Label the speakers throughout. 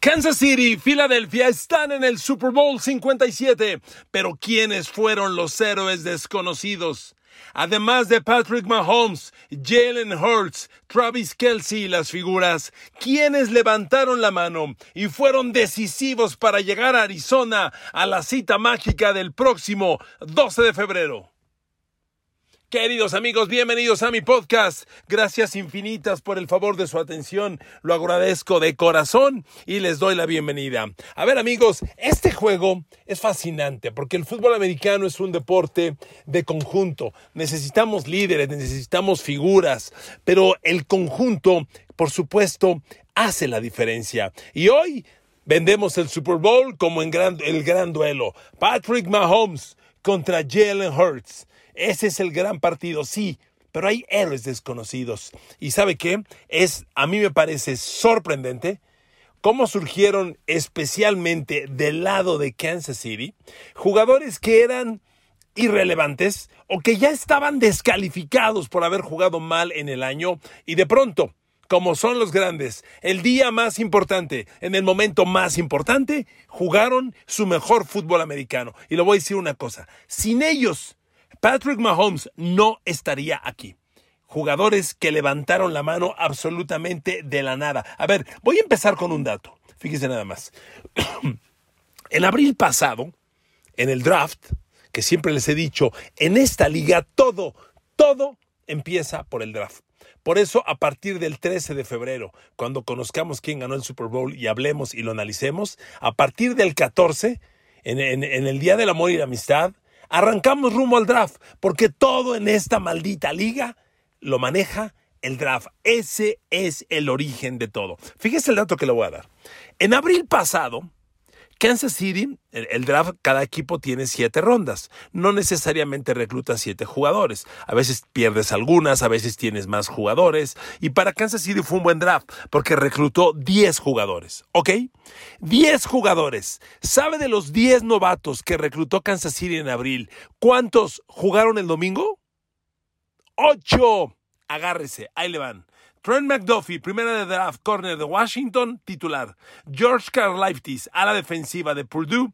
Speaker 1: Kansas City y Filadelfia están en el Super Bowl 57, pero ¿quiénes fueron los héroes desconocidos? Además de Patrick Mahomes, Jalen Hurts, Travis Kelsey y las figuras, ¿quiénes levantaron la mano y fueron decisivos para llegar a Arizona a la cita mágica del próximo 12 de febrero. Queridos amigos, bienvenidos a mi podcast. Gracias infinitas por el favor de su atención. Lo agradezco de corazón y les doy la bienvenida. A ver amigos, este juego es fascinante porque el fútbol americano es un deporte de conjunto. Necesitamos líderes, necesitamos figuras, pero el conjunto, por supuesto, hace la diferencia. Y hoy vendemos el Super Bowl como en el gran duelo. Patrick Mahomes contra Jalen Hurts. Ese es el gran partido, sí, pero hay héroes desconocidos. ¿Y sabe qué? Es, a mí me parece sorprendente cómo surgieron especialmente del lado de Kansas City jugadores que eran irrelevantes o que ya estaban descalificados por haber jugado mal en el año y de pronto, como son los grandes, el día más importante, en el momento más importante, jugaron su mejor fútbol americano. Y le voy a decir una cosa, sin ellos Patrick Mahomes no estaría aquí. Jugadores que levantaron la mano absolutamente de la nada. A ver, voy a empezar con un dato. Fíjese nada más. en abril pasado, en el draft, que siempre les he dicho, en esta liga todo, todo empieza por el draft. Por eso, a partir del 13 de febrero, cuando conozcamos quién ganó el Super Bowl y hablemos y lo analicemos, a partir del 14, en, en el Día del Amor y la Amistad, Arrancamos rumbo al draft, porque todo en esta maldita liga lo maneja el draft. Ese es el origen de todo. Fíjese el dato que le voy a dar. En abril pasado, Kansas City, el, draft, cada equipo tiene siete rondas. No necesariamente recluta siete jugadores. A veces pierdes algunas, a veces tienes más jugadores. Y para Kansas City fue un buen draft porque reclutó 10 jugadores. ¿Ok? 10 jugadores. ¿Sabe de los 10 novatos que reclutó Kansas City en abril? ¿Cuántos jugaron el domingo? ¡Ocho! Agárrese, ahí le van. Trent McDuffie, primera de draft, corner de Washington, titular. George Karlaftis, ala defensiva de Purdue,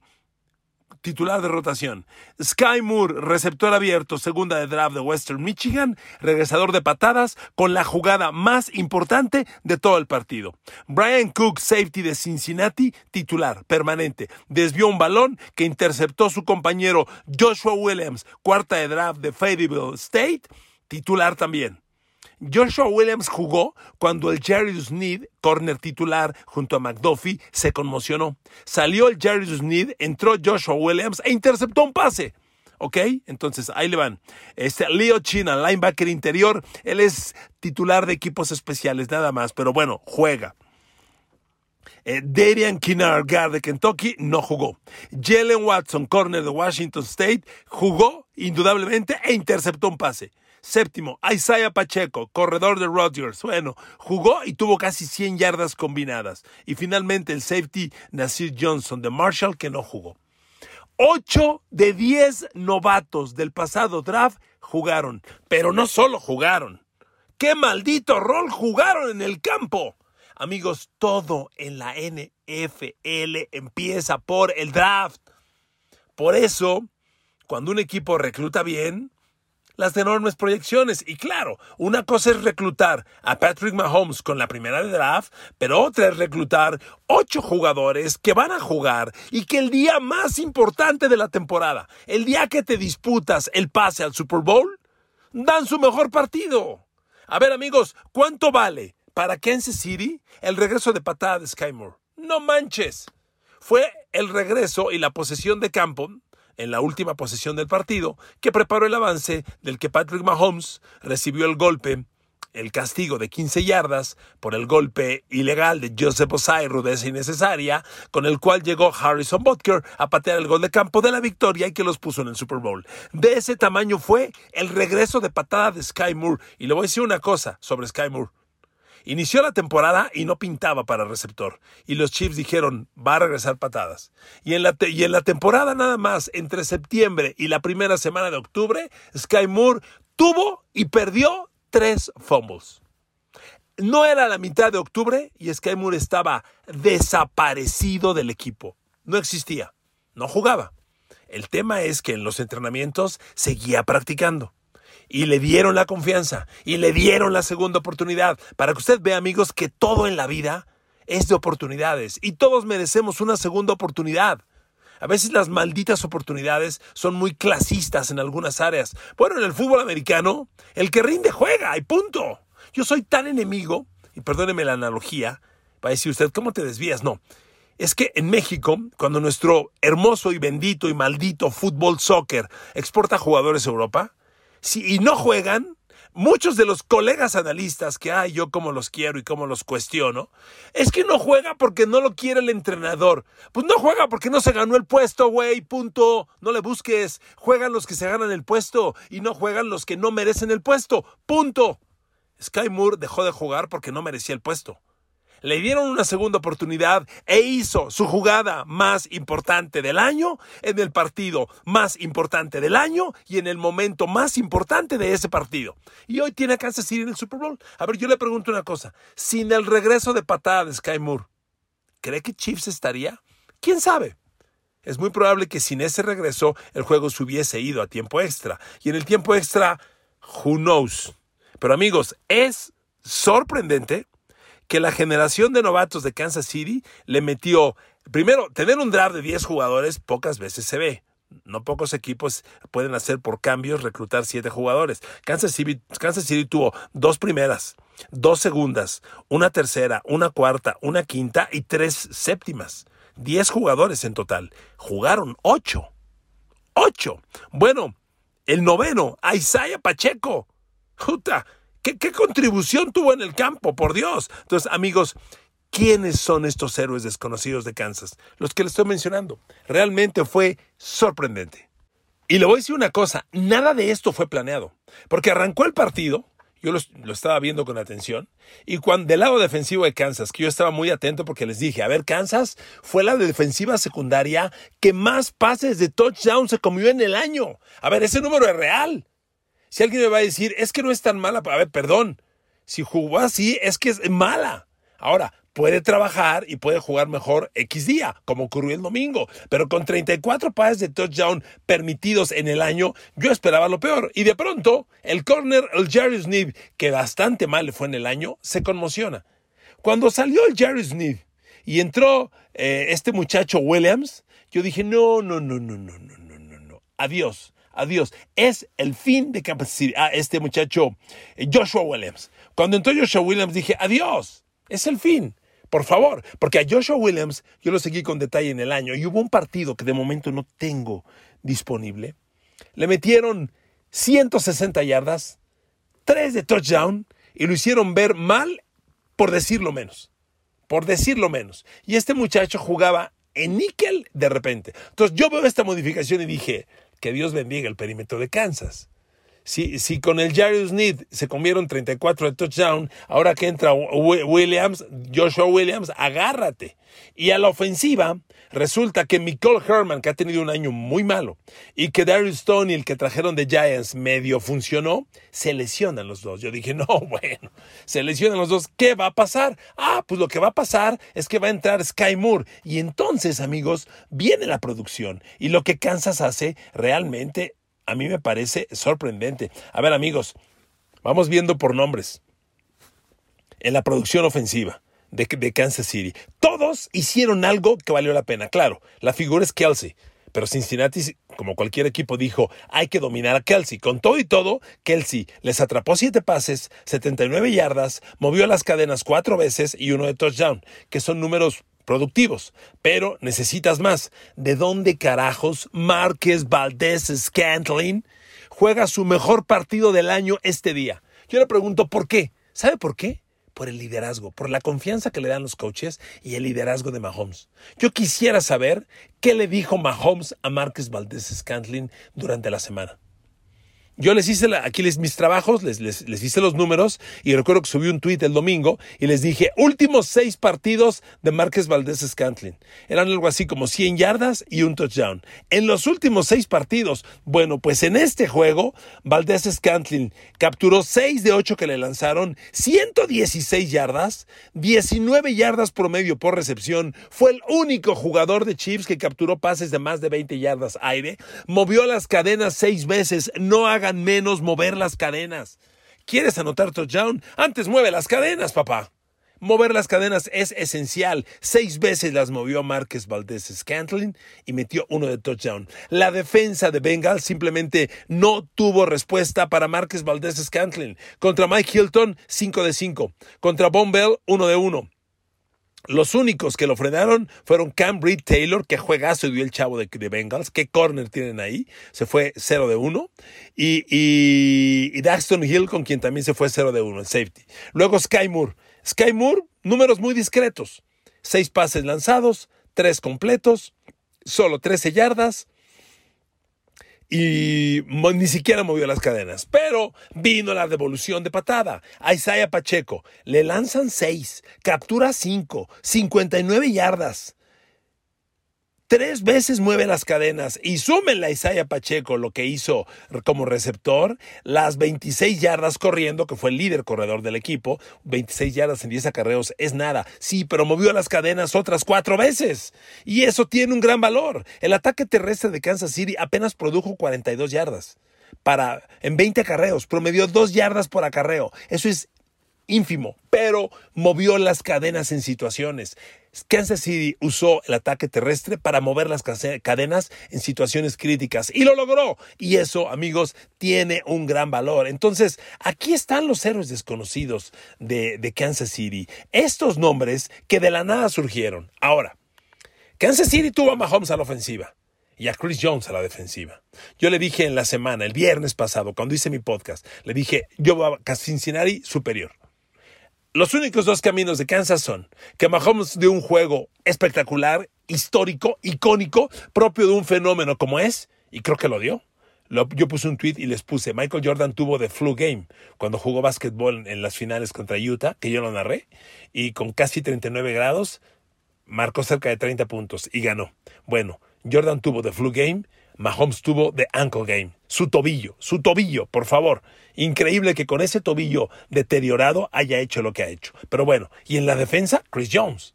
Speaker 1: titular de rotación. Sky Moore, receptor abierto, segunda de draft de Western Michigan, regresador de patadas, con la jugada más importante de todo el partido. Brian Cook, safety de Cincinnati, titular, permanente. Desvió un balón que interceptó su compañero Joshua Williams, cuarta de draft de Fayetteville State, titular también. Joshua Williams jugó cuando el Jerry Sneed, corner titular junto a McDuffie, se conmocionó. Salió el Jerry Sneed, entró Joshua Williams e interceptó un pase. ¿Ok? Entonces ahí le van. Este Leo China, linebacker interior, él es titular de equipos especiales, nada más, pero bueno, juega. Eh, Darian Kinnard, guard de Kentucky, no jugó. Jalen Watson, corner de Washington State, jugó indudablemente e interceptó un pase. Séptimo, Isaiah Pacheco, corredor de Rodgers. Bueno, jugó y tuvo casi 100 yardas combinadas. Y finalmente el safety Nasir Johnson de Marshall que no jugó. Ocho de diez novatos del pasado draft jugaron, pero no solo jugaron. ¡Qué maldito rol jugaron en el campo! Amigos, todo en la NFL empieza por el draft. Por eso, cuando un equipo recluta bien, las enormes proyecciones. Y claro, una cosa es reclutar a Patrick Mahomes con la primera de draft, pero otra es reclutar ocho jugadores que van a jugar y que el día más importante de la temporada, el día que te disputas el pase al Super Bowl, dan su mejor partido. A ver amigos, ¿cuánto vale para Kansas City el regreso de patada de Sky Moore? No manches. Fue el regreso y la posesión de campo en la última posesión del partido que preparó el avance del que Patrick Mahomes recibió el golpe, el castigo de 15 yardas por el golpe ilegal de Joseph Osai, rudeza innecesaria, con el cual llegó Harrison Butker a patear el gol de campo de la victoria y que los puso en el Super Bowl. De ese tamaño fue el regreso de patada de Sky Moore. Y le voy a decir una cosa sobre Sky Moore. Inició la temporada y no pintaba para receptor. Y los Chiefs dijeron, va a regresar patadas. Y en, la y en la temporada nada más, entre septiembre y la primera semana de octubre, Sky Moore tuvo y perdió tres fumbles. No era la mitad de octubre y Sky Moore estaba desaparecido del equipo. No existía. No jugaba. El tema es que en los entrenamientos seguía practicando. Y le dieron la confianza y le dieron la segunda oportunidad para que usted vea, amigos, que todo en la vida es de oportunidades y todos merecemos una segunda oportunidad. A veces las malditas oportunidades son muy clasistas en algunas áreas. Bueno, en el fútbol americano, el que rinde juega y punto. Yo soy tan enemigo, y perdóneme la analogía, va a decir usted, ¿cómo te desvías? No. Es que en México, cuando nuestro hermoso y bendito y maldito fútbol soccer exporta jugadores a Europa, y no juegan, muchos de los colegas analistas que hay, yo como los quiero y como los cuestiono, es que no juega porque no lo quiere el entrenador. Pues no juega porque no se ganó el puesto, güey, punto. No le busques. Juegan los que se ganan el puesto y no juegan los que no merecen el puesto, punto. Sky Moore dejó de jugar porque no merecía el puesto le dieron una segunda oportunidad e hizo su jugada más importante del año en el partido más importante del año y en el momento más importante de ese partido. Y hoy tiene a Kansas City en el Super Bowl. A ver, yo le pregunto una cosa. Sin el regreso de patada de Sky Moore, ¿cree que Chiefs estaría? ¿Quién sabe? Es muy probable que sin ese regreso el juego se hubiese ido a tiempo extra. Y en el tiempo extra, who knows. Pero amigos, es sorprendente que la generación de novatos de Kansas City le metió, primero, tener un draft de 10 jugadores pocas veces se ve. No pocos equipos pueden hacer por cambios reclutar 7 jugadores. Kansas City, Kansas City tuvo dos primeras, dos segundas, una tercera, una cuarta, una quinta y tres séptimas. 10 jugadores en total. Jugaron 8. 8. Bueno, el noveno, Isaiah Pacheco. Juta, ¿Qué, contribución tuvo en el campo, por Dios? Entonces, amigos, ¿quiénes son estos héroes desconocidos de Kansas? Los que les estoy mencionando. Realmente fue sorprendente. Y le voy a decir una cosa, nada de esto fue planeado, porque arrancó el partido, yo lo, estaba viendo con atención, y cuando del lado defensivo de Kansas, que yo estaba muy atento porque les dije, a ver, Kansas fue la defensiva secundaria que más pases de touchdown se comió en el año. A ver, ese número es real. Si alguien me va a decir, es que no es tan mala, a ver, perdón, si jugó así, es que es mala. Ahora, puede trabajar y puede jugar mejor X día, como ocurrió el domingo. Pero con 34 pases de touchdown permitidos en el año, yo esperaba lo peor. Y de pronto, el corner, el Jerry Sneed, que bastante mal le fue en el año, se conmociona. Cuando salió el Jerry Sneed y entró eh, este muchacho Williams, yo dije, no, no, no, no, no, no, no, no, no. Adiós adiós. Es el fin de a este muchacho eh, Joshua Williams. Cuando entró Joshua Williams dije, adiós, es el fin. Por favor, porque a Joshua Williams yo lo seguí con detalle en el año y hubo un partido que de momento no tengo disponible. Le metieron 160 yardas, 3 de touchdown y lo hicieron ver mal por decirlo menos. Por decirlo menos. Y este muchacho jugaba en níquel de repente. Entonces yo veo esta modificación y dije, que Dios bendiga el perímetro de Kansas. Si, si con el Jarius Need se comieron 34 de touchdown, ahora que entra Williams, Joshua Williams, agárrate. Y a la ofensiva, resulta que Nicole Herman, que ha tenido un año muy malo, y que Darius Stone el que trajeron de Giants medio funcionó, se lesionan los dos. Yo dije, no, bueno, se lesionan los dos. ¿Qué va a pasar? Ah, pues lo que va a pasar es que va a entrar Sky Moore. Y entonces, amigos, viene la producción. Y lo que Kansas hace realmente a mí me parece sorprendente. A ver amigos, vamos viendo por nombres. En la producción ofensiva de, Kansas City, todos hicieron algo que valió la pena. Claro, la figura es Kelsey. Pero Cincinnati, como cualquier equipo, dijo, hay que dominar a Kelsey. Con todo y todo, Kelsey les atrapó siete pases, 79 yardas, movió las cadenas cuatro veces y uno de touchdown, que son números productivos, pero necesitas más. ¿De dónde carajos Márquez Valdés Scantling juega su mejor partido del año este día? Yo le pregunto por qué. ¿Sabe por qué? Por el liderazgo, por la confianza que le dan los coaches y el liderazgo de Mahomes. Yo quisiera saber qué le dijo Mahomes a Márquez Valdés Scantling durante la semana. Yo les hice aquí les, mis trabajos, les, les, les, hice los números y recuerdo que subí un tweet el domingo y les dije, últimos seis partidos de Márquez Valdés Scantlin. Eran algo así como 100 yardas y un touchdown. En los últimos seis partidos, bueno, pues en este juego, Valdés Scantlin capturó 6 de 8 que le lanzaron, 116 yardas, 19 yardas promedio por recepción. Fue el único jugador de Chiefs que capturó pases de más de 20 yardas aire, movió las cadenas seis veces, no hagan menos mover las cadenas. ¿Quieres anotar touchdown? Antes mueve las cadenas, papá. Mover las cadenas es esencial. Seis veces las movió Márquez Valdés Scantlin y metió uno de touchdown. La defensa de Bengal simplemente no tuvo respuesta para Márquez Valdés Scantlin. Contra Mike Hilton, 5 de 5. Contra Bombell, 1 de 1. Los únicos que lo frenaron fueron Cam Reed Taylor, que juegazo dio el chavo de, Bengals. ¿Qué corner tienen ahí? Se fue 0 de 1. Y, Daxton Hill, con quien también se fue 0 de 1 en safety. Luego Sky Moore. Sky Moore, números muy discretos. Seis pases lanzados, tres completos, solo 13 yardas, y ni siquiera movió las cadenas. Pero vino la devolución de patada. A Isaiah Pacheco le lanzan seis, captura cinco, 59 yardas. Tres veces mueve las cadenas y súmenle a Isaiah Pacheco lo que hizo como receptor, las 26 yardas corriendo, que fue el líder corredor del equipo, 26 yardas en 10 acarreos es nada. Sí, pero movió las cadenas otras cuatro veces. Y eso tiene un gran valor. El ataque terrestre de Kansas City apenas produjo 42 yardas. Para, en 20 acarreos, promedió 2 yardas por acarreo. Eso es ínfimo, pero movió las cadenas en situaciones. Kansas City usó el ataque terrestre para mover las cadenas en situaciones críticas y lo logró. Y eso, amigos, tiene un gran valor. Entonces, aquí están los héroes desconocidos de, Kansas City. Estos nombres que de la nada surgieron. Ahora, Kansas City tuvo a Mahomes a la ofensiva y a Chris Jones a la defensiva. Yo le dije en la semana, el viernes pasado, cuando hice mi podcast, le dije, yo voy a Cincinnati superior. Los únicos dos caminos de Kansas son que Mahomes dio un juego espectacular, histórico, icónico, propio de un fenómeno como es, y creo que lo dio. yo puse un tweet y les puse, Michael Jordan tuvo de flu game cuando jugó básquetbol en las finales contra Utah, que yo lo narré, y con casi 39 grados marcó cerca de 30 puntos y ganó. Bueno, Jordan tuvo de flu game Mahomes tuvo de ankle game. Su tobillo, su tobillo, por favor. Increíble que con ese tobillo deteriorado haya hecho lo que ha hecho. Pero bueno, y en la defensa, Chris Jones.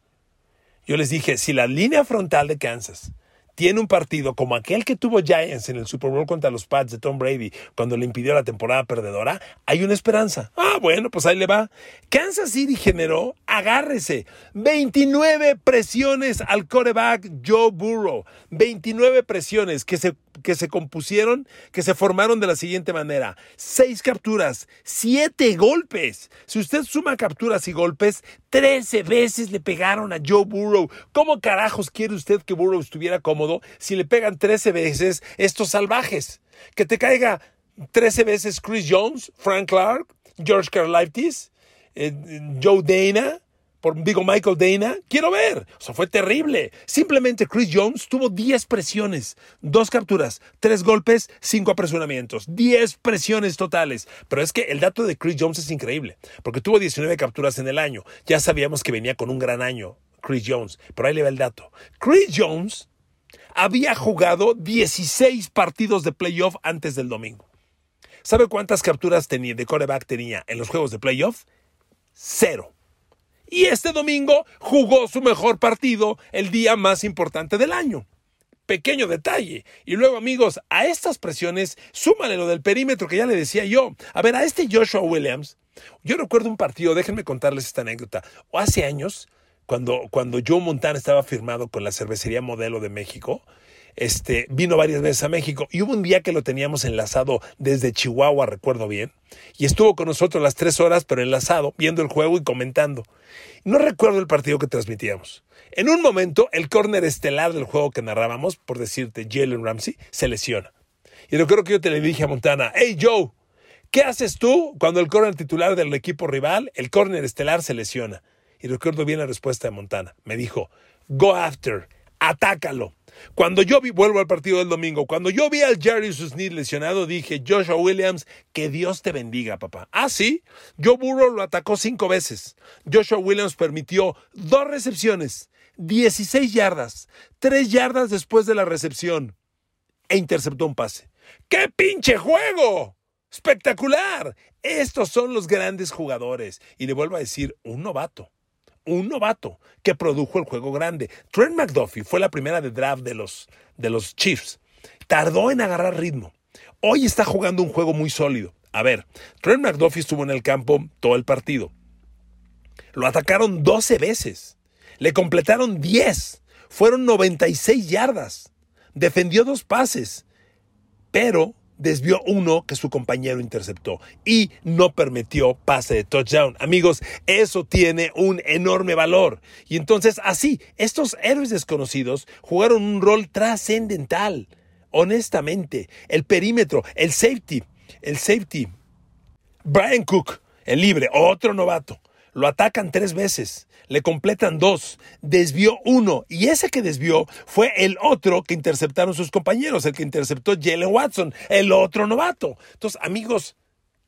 Speaker 1: Yo les dije, si la línea frontal de Kansas tiene un partido como aquel que tuvo Giants en el Super Bowl contra los Pats de Tom Brady cuando le impidió la temporada perdedora, hay una esperanza. Ah, bueno, pues ahí le va. Kansas City generó, agárrese, 29 presiones al coreback Joe Burrow. 29 presiones que se que se compusieron, que se formaron de la siguiente manera. Seis capturas, siete golpes. Si usted suma capturas y golpes, trece veces le pegaron a Joe Burrow. ¿Cómo carajos quiere usted que Burrow estuviera cómodo si le pegan trece veces estos salvajes? Que te caiga trece veces Chris Jones, Frank Clark, George Karlaftis, eh, Joe Dana, digo Michael Dana, quiero ver. O sea, fue terrible. Simplemente Chris Jones tuvo 10 presiones, dos capturas, tres golpes, cinco apresuramientos, 10 presiones totales. Pero es que el dato de Chris Jones es increíble, porque tuvo 19 capturas en el año. Ya sabíamos que venía con un gran año Chris Jones, pero ahí le va el dato. Chris Jones había jugado 16 partidos de playoff antes del domingo. ¿Sabe cuántas capturas tenía, de coreback tenía en los juegos de playoff? Cero. Y este domingo jugó su mejor partido el día más importante del año. Pequeño detalle. Y luego, amigos, a estas presiones, súmale lo del perímetro que ya le decía yo. A ver, a este Joshua Williams, yo recuerdo un partido, déjenme contarles esta anécdota. Hace años, cuando, cuando Joe Montana estaba firmado con la cervecería Modelo de México, este, vino varias veces a México y hubo un día que lo teníamos enlazado desde Chihuahua, recuerdo bien, y estuvo con nosotros las tres horas, pero enlazado, viendo el juego y comentando. No recuerdo el partido que transmitíamos. En un momento, el córner estelar del juego que narrábamos, por decirte Jalen Ramsey, se lesiona. Y recuerdo que yo te le dije a Montana, hey Joe, ¿qué haces tú cuando el córner titular del equipo rival, el córner estelar, se lesiona? Y recuerdo bien la respuesta de Montana. Me dijo, go after, atácalo. Cuando yo vi, vuelvo al partido del domingo, cuando yo vi al Jerry Smith lesionado, dije, Joshua Williams, que Dios te bendiga, papá. Ah, sí, Joe Burrow lo atacó cinco veces. Joshua Williams permitió dos recepciones, 16 yardas, tres yardas después de la recepción e interceptó un pase. ¡Qué pinche juego! ¡Espectacular! Estos son los grandes jugadores. Y le vuelvo a decir, un novato un novato que produjo el juego grande. Trent McDuffie fue la primera de draft de los, de los Chiefs. Tardó en agarrar ritmo. Hoy está jugando un juego muy sólido. A ver, Trent McDuffie estuvo en el campo todo el partido. Lo atacaron 12 veces. Le completaron 10. Fueron 96 yardas. Defendió dos pases. Pero desvió uno que su compañero interceptó y no permitió pase de touchdown. Amigos, eso tiene un enorme valor. Y entonces así, estos héroes desconocidos jugaron un rol trascendental. Honestamente, el perímetro, el safety, el safety. Brian Cook, el libre, otro novato. Lo atacan tres veces le completan dos, desvió uno y ese que desvió fue el otro que interceptaron sus compañeros, el que interceptó Jalen Watson, el otro novato. Entonces, amigos,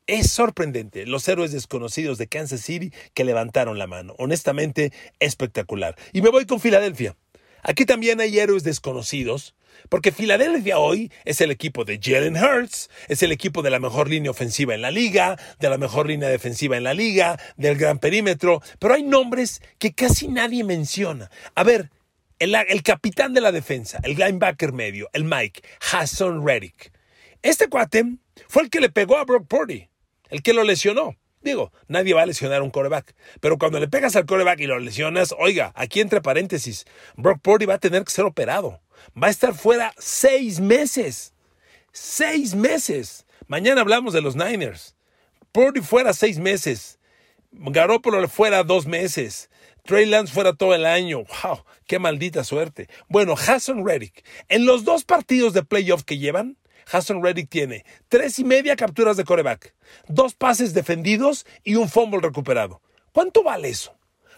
Speaker 1: es sorprendente los héroes desconocidos de Kansas City que levantaron la mano. Honestamente, espectacular. Y me voy con Filadelfia. Aquí también hay héroes desconocidos, porque Filadelfia hoy es el equipo de Jalen Hurts, es el equipo de la mejor línea ofensiva en la liga, de la mejor línea defensiva en la liga, del gran perímetro, pero hay nombres que casi nadie menciona. A ver, el, capitán de la defensa, el linebacker medio, el Mike, Hassan Reddick. Este cuate fue el que le pegó a Brock Purdy, el que lo lesionó. Digo, nadie va a lesionar un coreback. Pero cuando le pegas al coreback y lo lesionas, oiga, aquí entre paréntesis, Brock Purdy va a tener que ser operado. Va a estar fuera seis meses. Seis meses. Mañana hablamos de los Niners. Purdy fuera seis meses. Garoppolo fuera dos meses. Trey Lance fuera todo el año. ¡Wow! ¡Qué maldita suerte! Bueno, Hassan Reddick, en los dos partidos de playoff que llevan, Hassan Reddick tiene tres y media capturas de coreback, dos pases defendidos y un fumble recuperado. ¿Cuánto vale eso?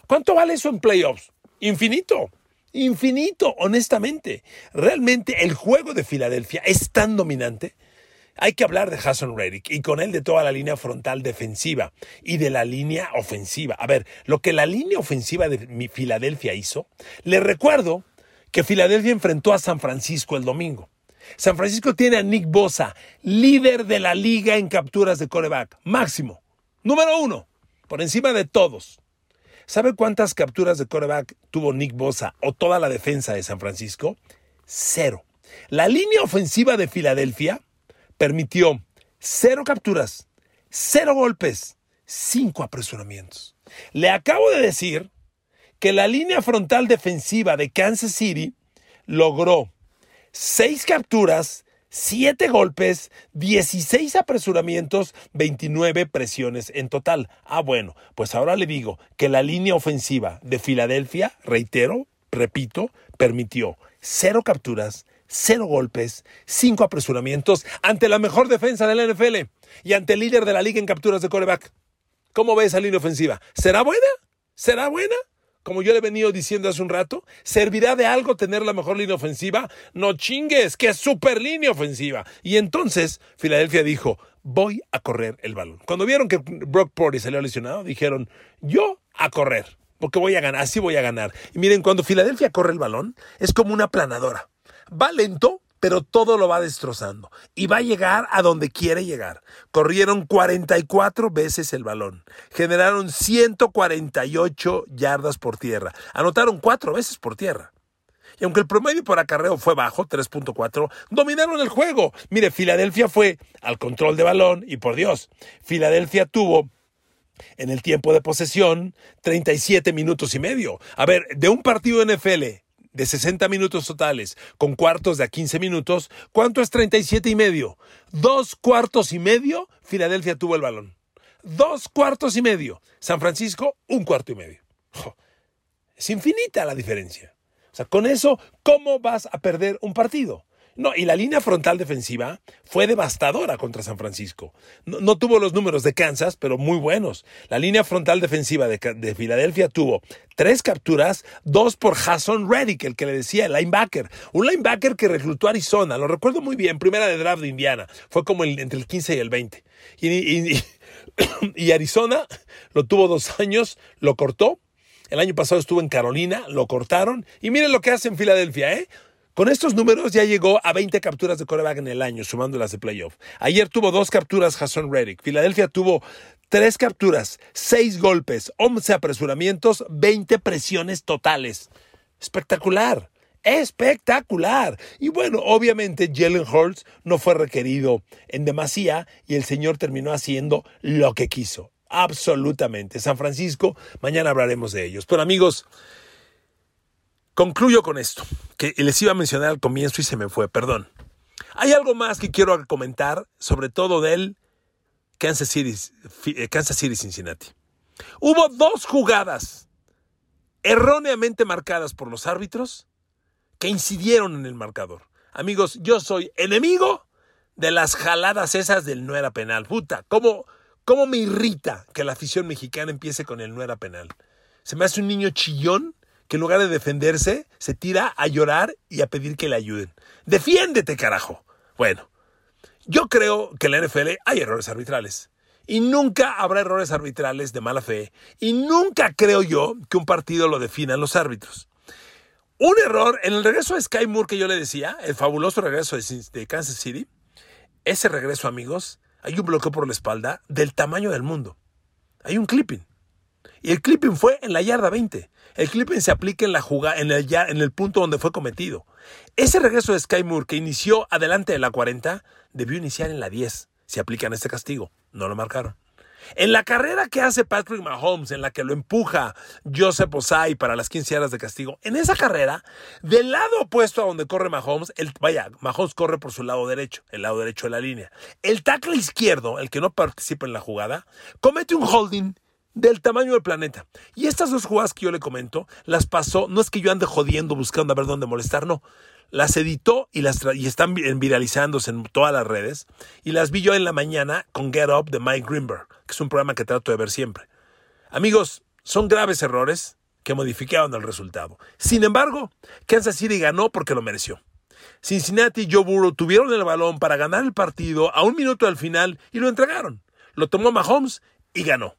Speaker 1: ¿Cuánto vale eso en playoffs? Infinito. Infinito, honestamente. Realmente el juego de Filadelfia es tan dominante. Hay que hablar de Hassan Reddick y con él de toda la línea frontal defensiva y de la línea ofensiva. A ver, lo que la línea ofensiva de Filadelfia hizo, le recuerdo que Filadelfia enfrentó a San Francisco el domingo. San Francisco tiene a Nick Bosa, líder de la liga en capturas de coreback, máximo, número uno, por encima de todos. ¿Sabe cuántas capturas de coreback tuvo Nick Bosa o toda la defensa de San Francisco? Cero. La línea ofensiva de Filadelfia permitió cero capturas, cero golpes, cinco apresuramientos. Le acabo de decir que la línea frontal defensiva de Kansas City logró seis capturas, siete golpes, 16 apresuramientos, 29 presiones en total. Ah, bueno, pues ahora le digo que la línea ofensiva de Filadelfia, reitero, repito, permitió cero capturas, cero golpes, cinco apresuramientos ante la mejor defensa de la NFL y ante el líder de la liga en capturas de coreback. ¿Cómo ve esa línea ofensiva? ¿Será buena? ¿Será buena? Como yo le he venido diciendo hace un rato, ¿servirá de algo tener la mejor línea ofensiva? No chingues, que es super línea ofensiva. Y entonces Filadelfia dijo, voy a correr el balón. Cuando vieron que Brock Purdy salió lesionado, dijeron, yo a correr, porque voy a ganar, así voy a ganar. Y miren, cuando Filadelfia corre el balón, es como una planadora. Va lento, pero todo lo va destrozando y va a llegar a donde quiere llegar. Corrieron 44 veces el balón, generaron 148 yardas por tierra, anotaron cuatro veces por tierra. Y aunque el promedio por acarreo fue bajo, 3.4, dominaron el juego. Mire, Filadelfia fue al control de balón y por Dios, Filadelfia tuvo en el tiempo de posesión 37 minutos y medio. A ver, de un partido NFL de 60 minutos totales con cuartos de a 15 minutos, ¿cuánto es 37 y medio? Dos cuartos y medio, Filadelfia tuvo el balón. Dos cuartos y medio. San Francisco, un cuarto y medio. Es infinita la diferencia. O sea, con eso, ¿cómo vas a perder un partido? No, y la línea frontal defensiva fue devastadora contra San Francisco. No, tuvo los números de Kansas, pero muy buenos. La línea frontal defensiva de, Filadelfia tuvo tres capturas, dos por Hassan Reddick, el que le decía el linebacker. Un linebacker que reclutó a Arizona, lo recuerdo muy bien, primera de draft de Indiana. Fue como entre el 15 y el 20. Y, y Arizona lo tuvo dos años, lo cortó. El año pasado estuvo en Carolina, lo cortaron. Y miren lo que hace en Filadelfia, ¿eh? Con estos números ya llegó a 20 capturas de coreback en el año, sumando las de playoff. Ayer tuvo dos capturas Hassan Reddick. Filadelfia tuvo tres capturas, seis golpes, 11 apresuramientos, 20 presiones totales. Espectacular. Espectacular. Y bueno, obviamente Jalen Hurts no fue requerido en demasía y el señor terminó haciendo lo que quiso. Absolutamente. San Francisco, mañana hablaremos de ellos. Pero amigos, Concluyo con esto, que les iba a mencionar al comienzo y se me fue, perdón. Hay algo más que quiero comentar, sobre todo del Kansas City, eh, Kansas City Cincinnati. Hubo dos jugadas erróneamente marcadas por los árbitros que incidieron en el marcador. Amigos, yo soy enemigo de las jaladas esas del no era penal. Puta, ¿cómo, cómo me irrita que la afición mexicana empiece con el no era penal? Se me hace un niño chillón en lugar de defenderse, se tira a llorar y a pedir que le ayuden. Defiéndete, carajo. Bueno, yo creo que en la NFL hay errores arbitrales. Y nunca habrá errores arbitrales de mala fe. Y nunca creo yo que un partido lo definan los árbitros. Un error en el regreso de Sky Moore que yo le decía, el fabuloso regreso de Kansas City, ese regreso, amigos, hay un bloqueo por la espalda del tamaño del mundo. Hay un clipping. Y el clipping fue en la yarda 20. El clipping se aplica en la jugada, en el, punto donde fue cometido. Ese regreso de Sky Moore que inició adelante de la 40 debió iniciar en la 10. Se aplica en este castigo. No lo marcaron. En la carrera que hace Patrick Mahomes, en la que lo empuja Joseph Osai para las 15 horas de castigo, en esa carrera, del lado opuesto a donde corre Mahomes, el, vaya, Mahomes corre por su lado derecho, el lado derecho de la línea. El tackle izquierdo, el que no participa en la jugada, comete un holding del tamaño del planeta. Y estas dos jugadas que yo le comento, las pasó, no es que yo ande jodiendo buscando a ver dónde molestar, no. Las editó y, las y están viralizándose en todas las redes. Y las vi yo en la mañana con Get Up de Mike Greenberg, que es un programa que trato de ver siempre. Amigos, son graves errores que modificaron el resultado. Sin embargo, Kansas City ganó porque lo mereció. Cincinnati y Joe Burrow tuvieron el balón para ganar el partido a un minuto al final y lo entregaron. Lo tomó Mahomes y ganó.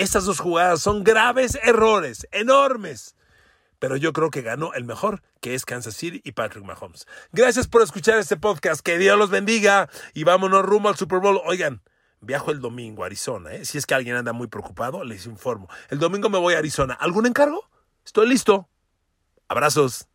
Speaker 1: Estas dos jugadas son graves errores, enormes. Pero yo creo que ganó el mejor, que es Kansas City y Patrick Mahomes. Gracias por escuchar este podcast. Que Dios los bendiga y vámonos rumbo al Super Bowl. Oigan, viajo el domingo a Arizona. ¿eh? Si es que alguien anda muy preocupado, les informo. El domingo me voy a Arizona. ¿Algún encargo? Estoy listo. Abrazos.